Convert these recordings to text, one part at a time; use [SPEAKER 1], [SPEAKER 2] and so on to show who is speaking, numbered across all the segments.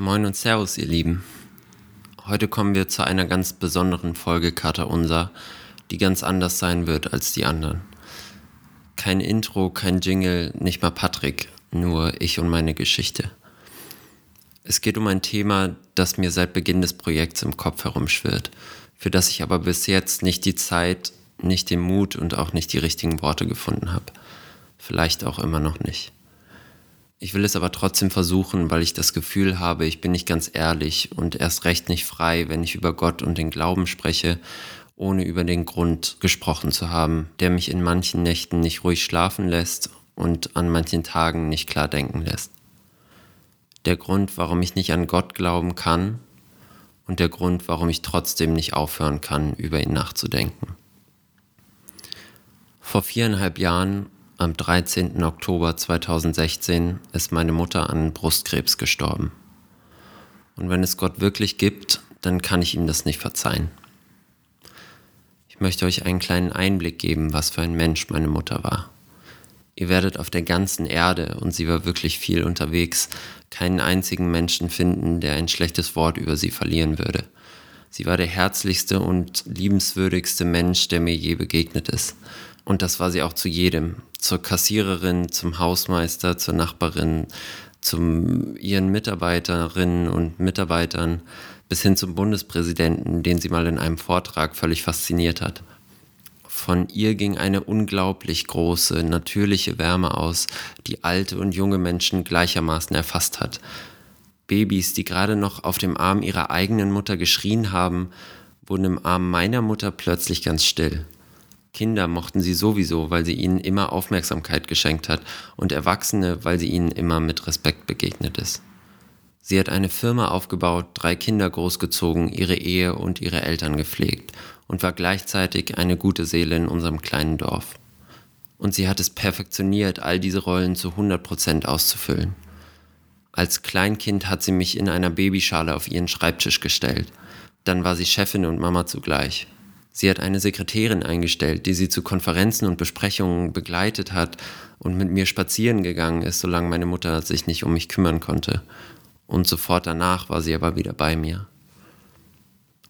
[SPEAKER 1] Moin und Servus, ihr Lieben. Heute kommen wir zu einer ganz besonderen Folge Kater Unser, die ganz anders sein wird als die anderen. Kein Intro, kein Jingle, nicht mal Patrick, nur ich und meine Geschichte. Es geht um ein Thema, das mir seit Beginn des Projekts im Kopf herumschwirrt, für das ich aber bis jetzt nicht die Zeit, nicht den Mut und auch nicht die richtigen Worte gefunden habe. Vielleicht auch immer noch nicht. Ich will es aber trotzdem versuchen, weil ich das Gefühl habe, ich bin nicht ganz ehrlich und erst recht nicht frei, wenn ich über Gott und den Glauben spreche, ohne über den Grund gesprochen zu haben, der mich in manchen Nächten nicht ruhig schlafen lässt und an manchen Tagen nicht klar denken lässt. Der Grund, warum ich nicht an Gott glauben kann und der Grund, warum ich trotzdem nicht aufhören kann, über ihn nachzudenken. Vor viereinhalb Jahren am 13. Oktober 2016 ist meine Mutter an Brustkrebs gestorben. Und wenn es Gott wirklich gibt, dann kann ich ihm das nicht verzeihen. Ich möchte euch einen kleinen Einblick geben, was für ein Mensch meine Mutter war. Ihr werdet auf der ganzen Erde, und sie war wirklich viel unterwegs, keinen einzigen Menschen finden, der ein schlechtes Wort über sie verlieren würde. Sie war der herzlichste und liebenswürdigste Mensch, der mir je begegnet ist. Und das war sie auch zu jedem. Zur Kassiererin, zum Hausmeister, zur Nachbarin, zum ihren Mitarbeiterinnen und Mitarbeitern bis hin zum Bundespräsidenten, den sie mal in einem Vortrag völlig fasziniert hat. Von ihr ging eine unglaublich große, natürliche Wärme aus, die alte und junge Menschen gleichermaßen erfasst hat. Babys, die gerade noch auf dem Arm ihrer eigenen Mutter geschrien haben, wurden im Arm meiner Mutter plötzlich ganz still. Kinder mochten sie sowieso, weil sie ihnen immer Aufmerksamkeit geschenkt hat und Erwachsene, weil sie ihnen immer mit Respekt begegnet ist. Sie hat eine Firma aufgebaut, drei Kinder großgezogen, ihre Ehe und ihre Eltern gepflegt und war gleichzeitig eine gute Seele in unserem kleinen Dorf. Und sie hat es perfektioniert, all diese Rollen zu 100 Prozent auszufüllen. Als Kleinkind hat sie mich in einer Babyschale auf ihren Schreibtisch gestellt. Dann war sie Chefin und Mama zugleich. Sie hat eine Sekretärin eingestellt, die sie zu Konferenzen und Besprechungen begleitet hat und mit mir spazieren gegangen ist, solange meine Mutter sich nicht um mich kümmern konnte. Und sofort danach war sie aber wieder bei mir.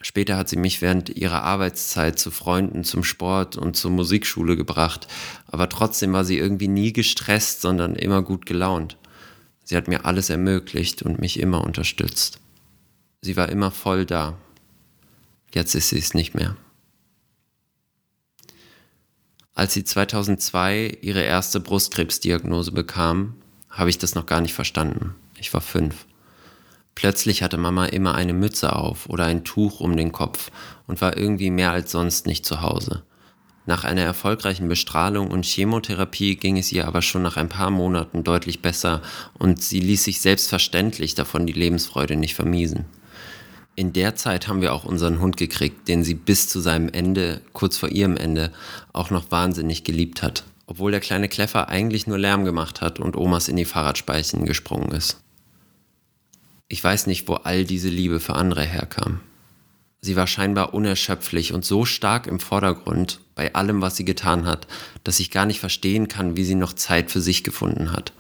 [SPEAKER 1] Später hat sie mich während ihrer Arbeitszeit zu Freunden, zum Sport und zur Musikschule gebracht, aber trotzdem war sie irgendwie nie gestresst, sondern immer gut gelaunt. Sie hat mir alles ermöglicht und mich immer unterstützt. Sie war immer voll da. Jetzt ist sie es nicht mehr. Als sie 2002 ihre erste Brustkrebsdiagnose bekam, habe ich das noch gar nicht verstanden. Ich war fünf. Plötzlich hatte Mama immer eine Mütze auf oder ein Tuch um den Kopf und war irgendwie mehr als sonst nicht zu Hause. Nach einer erfolgreichen Bestrahlung und Chemotherapie ging es ihr aber schon nach ein paar Monaten deutlich besser und sie ließ sich selbstverständlich davon die Lebensfreude nicht vermiesen in der Zeit haben wir auch unseren Hund gekriegt, den sie bis zu seinem Ende, kurz vor ihrem Ende, auch noch wahnsinnig geliebt hat. Obwohl der kleine Kleffer eigentlich nur Lärm gemacht hat und Omas in die Fahrradspeichen gesprungen ist. Ich weiß nicht, wo all diese Liebe für andere herkam. Sie war scheinbar unerschöpflich und so stark im Vordergrund bei allem, was sie getan hat, dass ich gar nicht verstehen kann, wie sie noch Zeit für sich gefunden hat.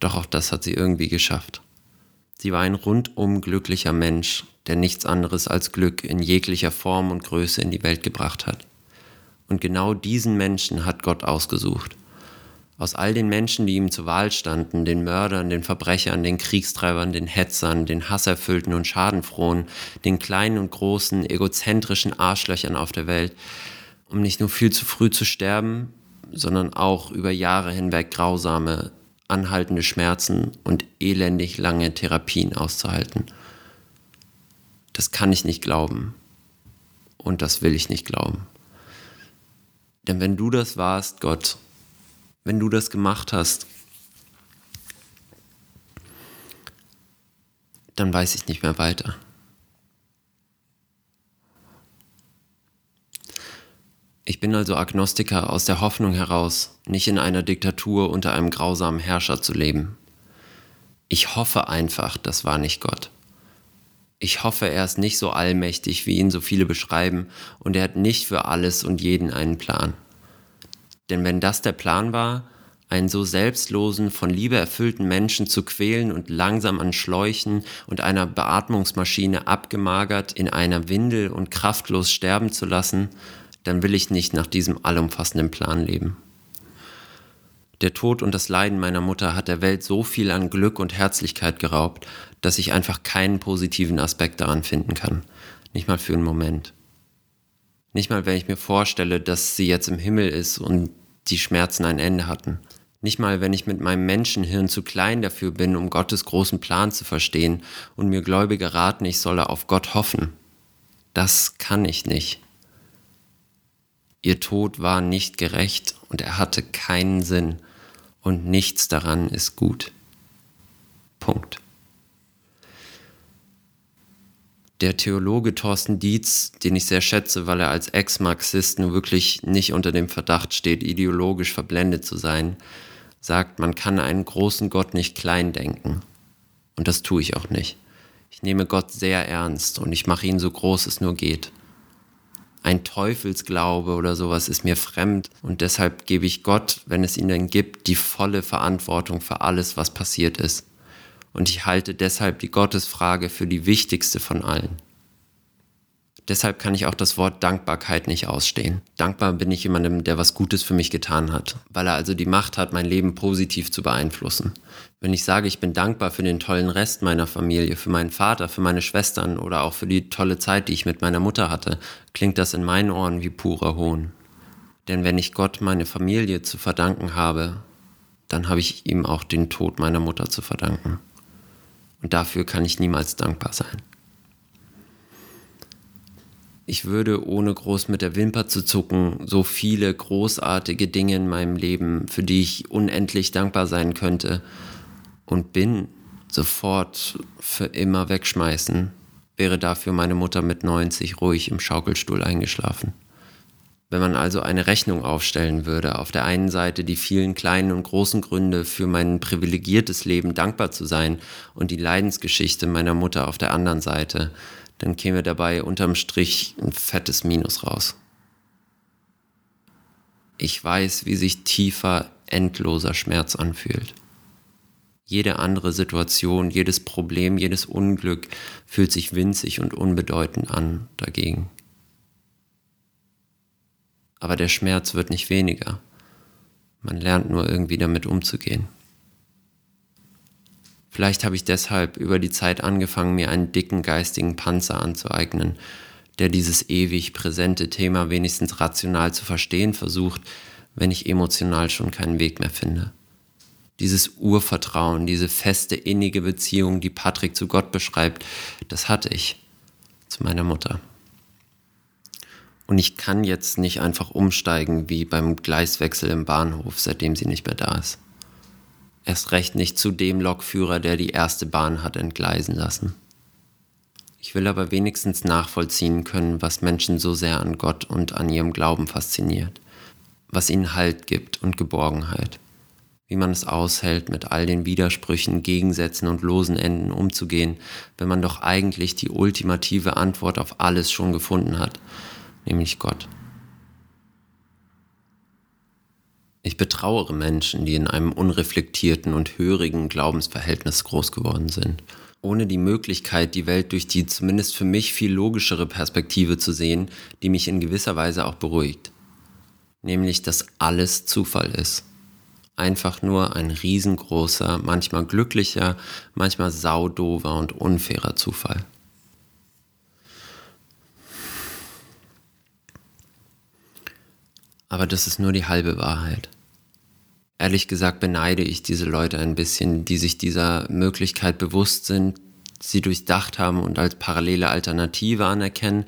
[SPEAKER 1] Doch auch das hat sie irgendwie geschafft. Sie war ein rundum glücklicher Mensch, der nichts anderes als Glück in jeglicher Form und Größe in die Welt gebracht hat. Und genau diesen Menschen hat Gott ausgesucht. Aus all den Menschen, die ihm zur Wahl standen, den Mördern, den Verbrechern, den Kriegstreibern, den Hetzern, den Hasserfüllten und Schadenfrohen, den kleinen und großen, egozentrischen Arschlöchern auf der Welt, um nicht nur viel zu früh zu sterben, sondern auch über Jahre hinweg grausame, anhaltende Schmerzen und elendig lange Therapien auszuhalten. Das kann ich nicht glauben. Und das will ich nicht glauben. Denn wenn du das warst, Gott, wenn du das gemacht hast, dann weiß ich nicht mehr weiter. Ich bin also Agnostiker aus der Hoffnung heraus, nicht in einer Diktatur unter einem grausamen Herrscher zu leben. Ich hoffe einfach, das war nicht Gott. Ich hoffe, er ist nicht so allmächtig, wie ihn so viele beschreiben, und er hat nicht für alles und jeden einen Plan. Denn wenn das der Plan war, einen so selbstlosen, von Liebe erfüllten Menschen zu quälen und langsam an Schläuchen und einer Beatmungsmaschine abgemagert in einer Windel und kraftlos sterben zu lassen, dann will ich nicht nach diesem allumfassenden Plan leben. Der Tod und das Leiden meiner Mutter hat der Welt so viel an Glück und Herzlichkeit geraubt, dass ich einfach keinen positiven Aspekt daran finden kann. Nicht mal für einen Moment. Nicht mal, wenn ich mir vorstelle, dass sie jetzt im Himmel ist und die Schmerzen ein Ende hatten. Nicht mal, wenn ich mit meinem Menschenhirn zu klein dafür bin, um Gottes großen Plan zu verstehen und mir Gläubige raten, ich solle auf Gott hoffen. Das kann ich nicht. Ihr Tod war nicht gerecht und er hatte keinen Sinn und nichts daran ist gut. Punkt. Der Theologe Thorsten Dietz, den ich sehr schätze, weil er als Ex-Marxist nur wirklich nicht unter dem Verdacht steht, ideologisch verblendet zu sein, sagt, man kann einen großen Gott nicht klein denken. Und das tue ich auch nicht. Ich nehme Gott sehr ernst und ich mache ihn so groß es nur geht ein Teufelsglaube oder sowas ist mir fremd und deshalb gebe ich Gott, wenn es ihn denn gibt, die volle Verantwortung für alles, was passiert ist. Und ich halte deshalb die Gottesfrage für die wichtigste von allen. Deshalb kann ich auch das Wort Dankbarkeit nicht ausstehen. Dankbar bin ich jemandem, der was Gutes für mich getan hat, weil er also die Macht hat, mein Leben positiv zu beeinflussen. Wenn ich sage, ich bin dankbar für den tollen Rest meiner Familie, für meinen Vater, für meine Schwestern oder auch für die tolle Zeit, die ich mit meiner Mutter hatte, klingt das in meinen Ohren wie purer Hohn. Denn wenn ich Gott meine Familie zu verdanken habe, dann habe ich ihm auch den Tod meiner Mutter zu verdanken. Und dafür kann ich niemals dankbar sein. Ich würde, ohne groß mit der Wimper zu zucken, so viele großartige Dinge in meinem Leben, für die ich unendlich dankbar sein könnte und bin, sofort für immer wegschmeißen, wäre dafür meine Mutter mit 90 ruhig im Schaukelstuhl eingeschlafen. Wenn man also eine Rechnung aufstellen würde, auf der einen Seite die vielen kleinen und großen Gründe für mein privilegiertes Leben dankbar zu sein und die Leidensgeschichte meiner Mutter auf der anderen Seite, dann käme dabei unterm Strich ein fettes Minus raus. Ich weiß, wie sich tiefer, endloser Schmerz anfühlt. Jede andere Situation, jedes Problem, jedes Unglück fühlt sich winzig und unbedeutend an dagegen. Aber der Schmerz wird nicht weniger. Man lernt nur irgendwie damit umzugehen. Vielleicht habe ich deshalb über die Zeit angefangen, mir einen dicken geistigen Panzer anzueignen, der dieses ewig präsente Thema wenigstens rational zu verstehen versucht, wenn ich emotional schon keinen Weg mehr finde. Dieses Urvertrauen, diese feste innige Beziehung, die Patrick zu Gott beschreibt, das hatte ich zu meiner Mutter. Und ich kann jetzt nicht einfach umsteigen wie beim Gleiswechsel im Bahnhof, seitdem sie nicht mehr da ist. Erst recht nicht zu dem Lokführer, der die erste Bahn hat entgleisen lassen. Ich will aber wenigstens nachvollziehen können, was Menschen so sehr an Gott und an ihrem Glauben fasziniert, was ihnen Halt gibt und Geborgenheit, wie man es aushält, mit all den Widersprüchen, Gegensätzen und losen Enden umzugehen, wenn man doch eigentlich die ultimative Antwort auf alles schon gefunden hat, nämlich Gott. Ich betrauere Menschen, die in einem unreflektierten und hörigen Glaubensverhältnis groß geworden sind. Ohne die Möglichkeit, die Welt durch die zumindest für mich viel logischere Perspektive zu sehen, die mich in gewisser Weise auch beruhigt. Nämlich, dass alles Zufall ist. Einfach nur ein riesengroßer, manchmal glücklicher, manchmal saudover und unfairer Zufall. Aber das ist nur die halbe Wahrheit. Ehrlich gesagt beneide ich diese Leute ein bisschen, die sich dieser Möglichkeit bewusst sind, sie durchdacht haben und als parallele Alternative anerkennen,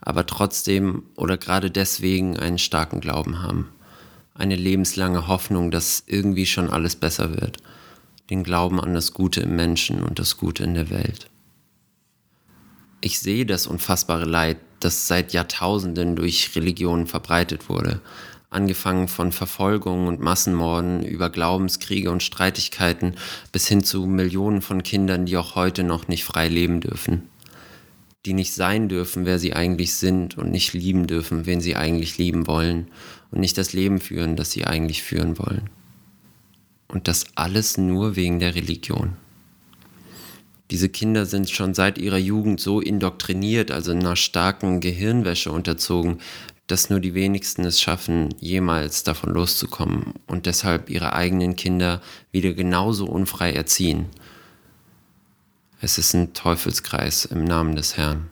[SPEAKER 1] aber trotzdem oder gerade deswegen einen starken Glauben haben. Eine lebenslange Hoffnung, dass irgendwie schon alles besser wird. Den Glauben an das Gute im Menschen und das Gute in der Welt. Ich sehe das unfassbare Leid, das seit Jahrtausenden durch Religionen verbreitet wurde angefangen von Verfolgungen und Massenmorden über Glaubenskriege und Streitigkeiten bis hin zu Millionen von Kindern, die auch heute noch nicht frei leben dürfen, die nicht sein dürfen, wer sie eigentlich sind und nicht lieben dürfen, wen sie eigentlich lieben wollen und nicht das Leben führen, das sie eigentlich führen wollen. Und das alles nur wegen der Religion. Diese Kinder sind schon seit ihrer Jugend so indoktriniert, also einer starken Gehirnwäsche unterzogen, dass nur die wenigsten es schaffen, jemals davon loszukommen und deshalb ihre eigenen Kinder wieder genauso unfrei erziehen. Es ist ein Teufelskreis im Namen des Herrn.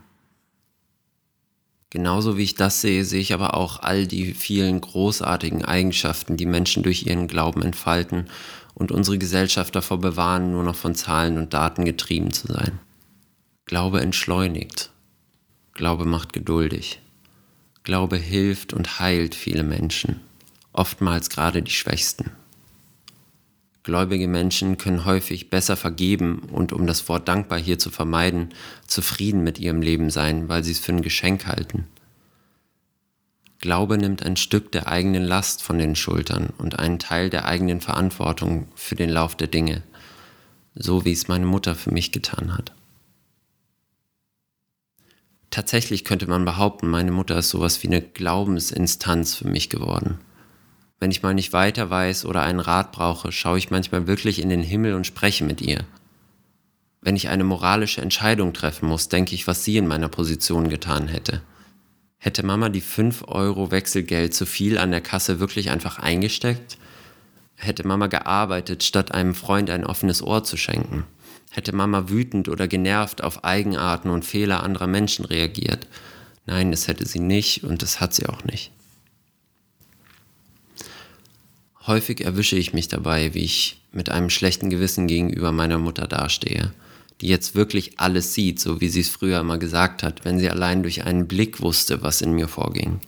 [SPEAKER 1] Genauso wie ich das sehe, sehe ich aber auch all die vielen großartigen Eigenschaften, die Menschen durch ihren Glauben entfalten und unsere Gesellschaft davor bewahren, nur noch von Zahlen und Daten getrieben zu sein. Glaube entschleunigt. Glaube macht geduldig. Glaube hilft und heilt viele Menschen, oftmals gerade die Schwächsten. Gläubige Menschen können häufig besser vergeben und um das Wort dankbar hier zu vermeiden, zufrieden mit ihrem Leben sein, weil sie es für ein Geschenk halten. Glaube nimmt ein Stück der eigenen Last von den Schultern und einen Teil der eigenen Verantwortung für den Lauf der Dinge, so wie es meine Mutter für mich getan hat. Tatsächlich könnte man behaupten, meine Mutter ist sowas wie eine Glaubensinstanz für mich geworden. Wenn ich mal nicht weiter weiß oder einen Rat brauche, schaue ich manchmal wirklich in den Himmel und spreche mit ihr. Wenn ich eine moralische Entscheidung treffen muss, denke ich, was sie in meiner Position getan hätte. Hätte Mama die 5 Euro Wechselgeld zu viel an der Kasse wirklich einfach eingesteckt? Hätte Mama gearbeitet, statt einem Freund ein offenes Ohr zu schenken? Hätte Mama wütend oder genervt auf Eigenarten und Fehler anderer Menschen reagiert? Nein, das hätte sie nicht und das hat sie auch nicht. Häufig erwische ich mich dabei, wie ich mit einem schlechten Gewissen gegenüber meiner Mutter dastehe, die jetzt wirklich alles sieht, so wie sie es früher immer gesagt hat, wenn sie allein durch einen Blick wusste, was in mir vorging.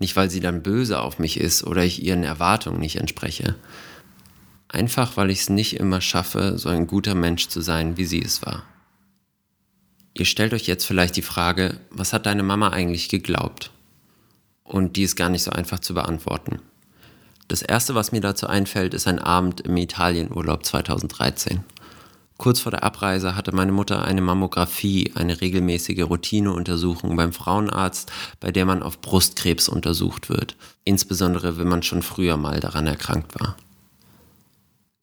[SPEAKER 1] Nicht, weil sie dann böse auf mich ist oder ich ihren Erwartungen nicht entspreche. Einfach, weil ich es nicht immer schaffe, so ein guter Mensch zu sein, wie sie es war. Ihr stellt euch jetzt vielleicht die Frage, was hat deine Mama eigentlich geglaubt? Und die ist gar nicht so einfach zu beantworten. Das erste, was mir dazu einfällt, ist ein Abend im Italienurlaub 2013. Kurz vor der Abreise hatte meine Mutter eine Mammographie, eine regelmäßige Routineuntersuchung beim Frauenarzt, bei der man auf Brustkrebs untersucht wird, insbesondere wenn man schon früher mal daran erkrankt war.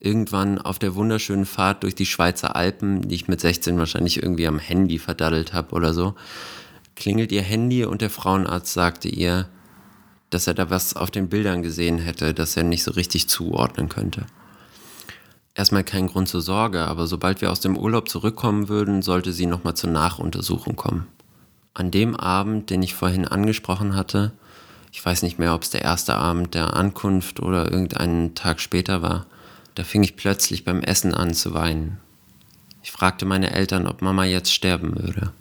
[SPEAKER 1] Irgendwann auf der wunderschönen Fahrt durch die Schweizer Alpen, die ich mit 16 wahrscheinlich irgendwie am Handy verdaddelt habe oder so, klingelt ihr Handy und der Frauenarzt sagte ihr, dass er da was auf den Bildern gesehen hätte, das er nicht so richtig zuordnen könnte. Erstmal kein Grund zur Sorge, aber sobald wir aus dem Urlaub zurückkommen würden, sollte sie nochmal zur Nachuntersuchung kommen. An dem Abend, den ich vorhin angesprochen hatte, ich weiß nicht mehr, ob es der erste Abend der Ankunft oder irgendeinen Tag später war, da fing ich plötzlich beim Essen an zu weinen. Ich fragte meine Eltern, ob Mama jetzt sterben würde.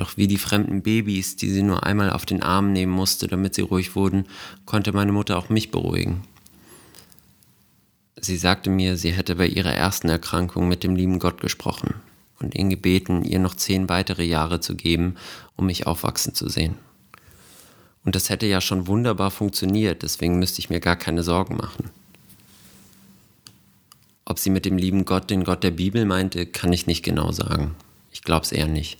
[SPEAKER 1] Doch wie die fremden Babys, die sie nur einmal auf den Arm nehmen musste, damit sie ruhig wurden, konnte meine Mutter auch mich beruhigen. Sie sagte mir, sie hätte bei ihrer ersten Erkrankung mit dem lieben Gott gesprochen und ihn gebeten, ihr noch zehn weitere Jahre zu geben, um mich aufwachsen zu sehen. Und das hätte ja schon wunderbar funktioniert, deswegen müsste ich mir gar keine Sorgen machen. Ob sie mit dem lieben Gott den Gott der Bibel meinte, kann ich nicht genau sagen. Ich glaube es eher nicht.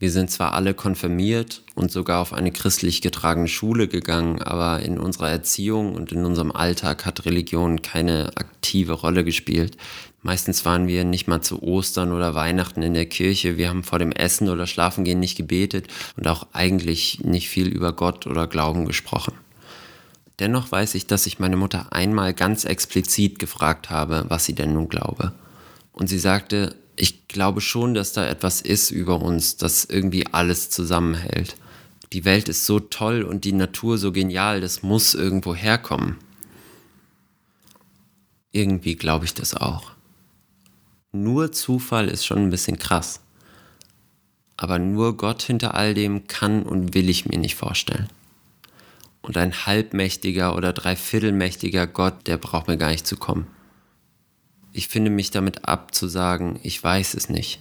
[SPEAKER 1] Wir sind zwar alle konfirmiert und sogar auf eine christlich getragene Schule gegangen, aber in unserer Erziehung und in unserem Alltag hat Religion keine aktive Rolle gespielt. Meistens waren wir nicht mal zu Ostern oder Weihnachten in der Kirche. Wir haben vor dem Essen oder Schlafengehen nicht gebetet und auch eigentlich nicht viel über Gott oder Glauben gesprochen. Dennoch weiß ich, dass ich meine Mutter einmal ganz explizit gefragt habe, was sie denn nun glaube. Und sie sagte, ich glaube schon, dass da etwas ist über uns, das irgendwie alles zusammenhält. Die Welt ist so toll und die Natur so genial, das muss irgendwo herkommen. Irgendwie glaube ich das auch. Nur Zufall ist schon ein bisschen krass. Aber nur Gott hinter all dem kann und will ich mir nicht vorstellen. Und ein halbmächtiger oder dreiviertelmächtiger Gott, der braucht mir gar nicht zu kommen ich finde mich damit ab zu sagen, ich weiß es nicht.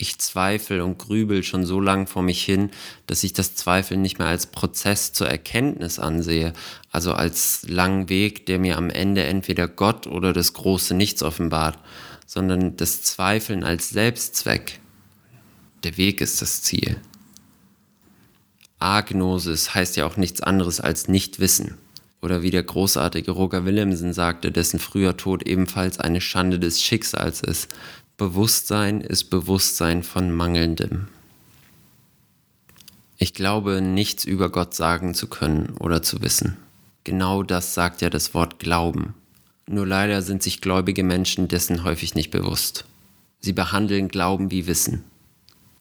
[SPEAKER 1] Ich zweifle und grübel schon so lang vor mich hin, dass ich das Zweifeln nicht mehr als Prozess zur Erkenntnis ansehe, also als langen Weg, der mir am Ende entweder Gott oder das große Nichts offenbart, sondern das Zweifeln als Selbstzweck. Der Weg ist das Ziel. Agnosis heißt ja auch nichts anderes als Nichtwissen. Oder wie der großartige Roger Willemsen sagte, dessen früher Tod ebenfalls eine Schande des Schicksals ist. Bewusstsein ist Bewusstsein von Mangelndem. Ich glaube, nichts über Gott sagen zu können oder zu wissen. Genau das sagt ja das Wort Glauben. Nur leider sind sich gläubige Menschen dessen häufig nicht bewusst. Sie behandeln Glauben wie Wissen.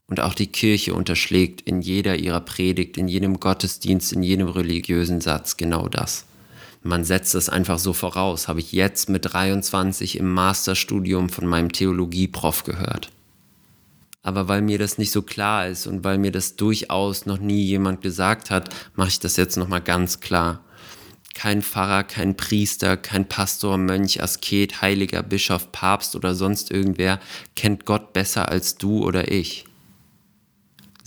[SPEAKER 1] Und auch die Kirche unterschlägt in jeder ihrer Predigt, in jedem Gottesdienst, in jedem religiösen Satz genau das. Man setzt das einfach so voraus, habe ich jetzt mit 23 im Masterstudium von meinem Theologieprof gehört. Aber weil mir das nicht so klar ist und weil mir das durchaus noch nie jemand gesagt hat, mache ich das jetzt nochmal ganz klar. Kein Pfarrer, kein Priester, kein Pastor, Mönch, Asket, Heiliger, Bischof, Papst oder sonst irgendwer kennt Gott besser als du oder ich.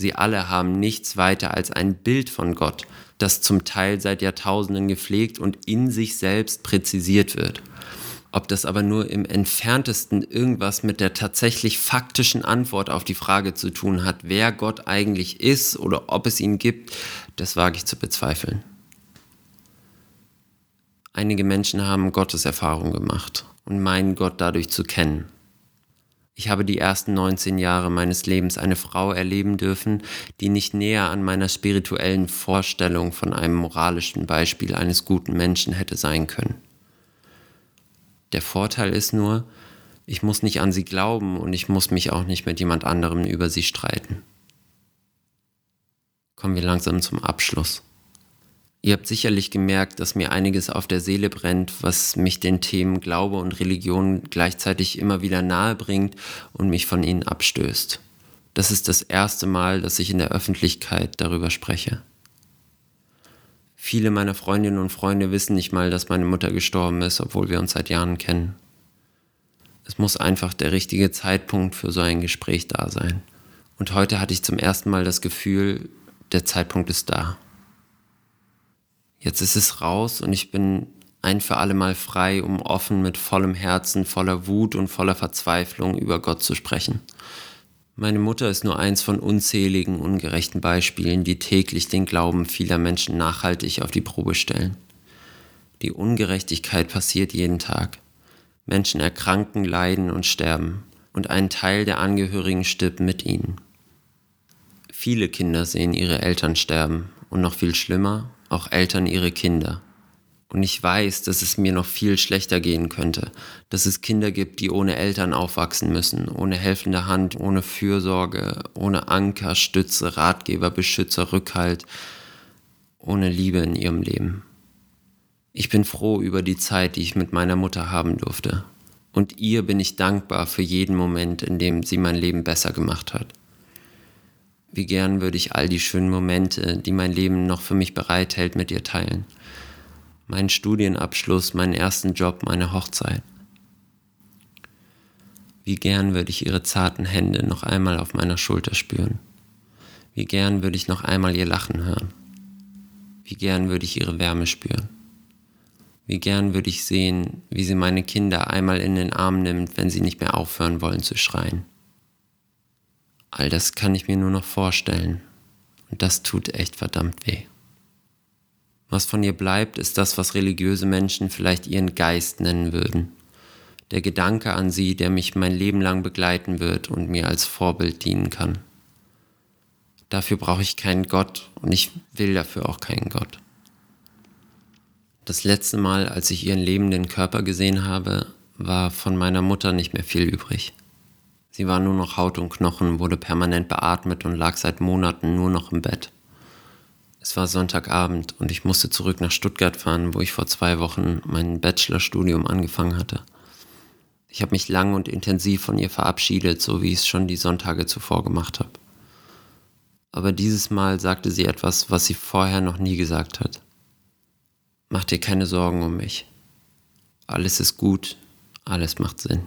[SPEAKER 1] Sie alle haben nichts weiter als ein Bild von Gott, das zum Teil seit Jahrtausenden gepflegt und in sich selbst präzisiert wird. Ob das aber nur im entferntesten irgendwas mit der tatsächlich faktischen Antwort auf die Frage zu tun hat, wer Gott eigentlich ist oder ob es ihn gibt, das wage ich zu bezweifeln. Einige Menschen haben Gotteserfahrung gemacht und meinen Gott dadurch zu kennen. Ich habe die ersten 19 Jahre meines Lebens eine Frau erleben dürfen, die nicht näher an meiner spirituellen Vorstellung von einem moralischen Beispiel eines guten Menschen hätte sein können. Der Vorteil ist nur, ich muss nicht an sie glauben und ich muss mich auch nicht mit jemand anderem über sie streiten. Kommen wir langsam zum Abschluss. Ihr habt sicherlich gemerkt, dass mir einiges auf der Seele brennt, was mich den Themen Glaube und Religion gleichzeitig immer wieder nahe bringt und mich von ihnen abstößt. Das ist das erste Mal, dass ich in der Öffentlichkeit darüber spreche. Viele meiner Freundinnen und Freunde wissen nicht mal, dass meine Mutter gestorben ist, obwohl wir uns seit Jahren kennen. Es muss einfach der richtige Zeitpunkt für so ein Gespräch da sein. Und heute hatte ich zum ersten Mal das Gefühl, der Zeitpunkt ist da. Jetzt ist es raus und ich bin ein für alle Mal frei, um offen mit vollem Herzen, voller Wut und voller Verzweiflung über Gott zu sprechen. Meine Mutter ist nur eins von unzähligen ungerechten Beispielen, die täglich den Glauben vieler Menschen nachhaltig auf die Probe stellen. Die Ungerechtigkeit passiert jeden Tag. Menschen erkranken, leiden und sterben, und ein Teil der Angehörigen stirbt mit ihnen. Viele Kinder sehen ihre Eltern sterben, und noch viel schlimmer, auch Eltern ihre Kinder. Und ich weiß, dass es mir noch viel schlechter gehen könnte, dass es Kinder gibt, die ohne Eltern aufwachsen müssen, ohne helfende Hand, ohne Fürsorge, ohne Anker, Stütze, Ratgeber, Beschützer, Rückhalt, ohne Liebe in ihrem Leben. Ich bin froh über die Zeit, die ich mit meiner Mutter haben durfte. Und ihr bin ich dankbar für jeden Moment, in dem sie mein Leben besser gemacht hat. Wie gern würde ich all die schönen Momente, die mein Leben noch für mich bereithält, mit ihr teilen. Meinen Studienabschluss, meinen ersten Job, meine Hochzeit. Wie gern würde ich ihre zarten Hände noch einmal auf meiner Schulter spüren. Wie gern würde ich noch einmal ihr Lachen hören. Wie gern würde ich ihre Wärme spüren. Wie gern würde ich sehen, wie sie meine Kinder einmal in den Arm nimmt, wenn sie nicht mehr aufhören wollen zu schreien. All das kann ich mir nur noch vorstellen. Und das tut echt verdammt weh. Was von ihr bleibt, ist das, was religiöse Menschen vielleicht ihren Geist nennen würden. Der Gedanke an sie, der mich mein Leben lang begleiten wird und mir als Vorbild dienen kann. Dafür brauche ich keinen Gott und ich will dafür auch keinen Gott. Das letzte Mal, als ich ihren lebenden Körper gesehen habe, war von meiner Mutter nicht mehr viel übrig. Sie war nur noch Haut und Knochen, wurde permanent beatmet und lag seit Monaten nur noch im Bett. Es war Sonntagabend und ich musste zurück nach Stuttgart fahren, wo ich vor zwei Wochen mein Bachelorstudium angefangen hatte. Ich habe mich lang und intensiv von ihr verabschiedet, so wie ich es schon die Sonntage zuvor gemacht habe. Aber dieses Mal sagte sie etwas, was sie vorher noch nie gesagt hat. Mach dir keine Sorgen um mich. Alles ist gut, alles macht Sinn.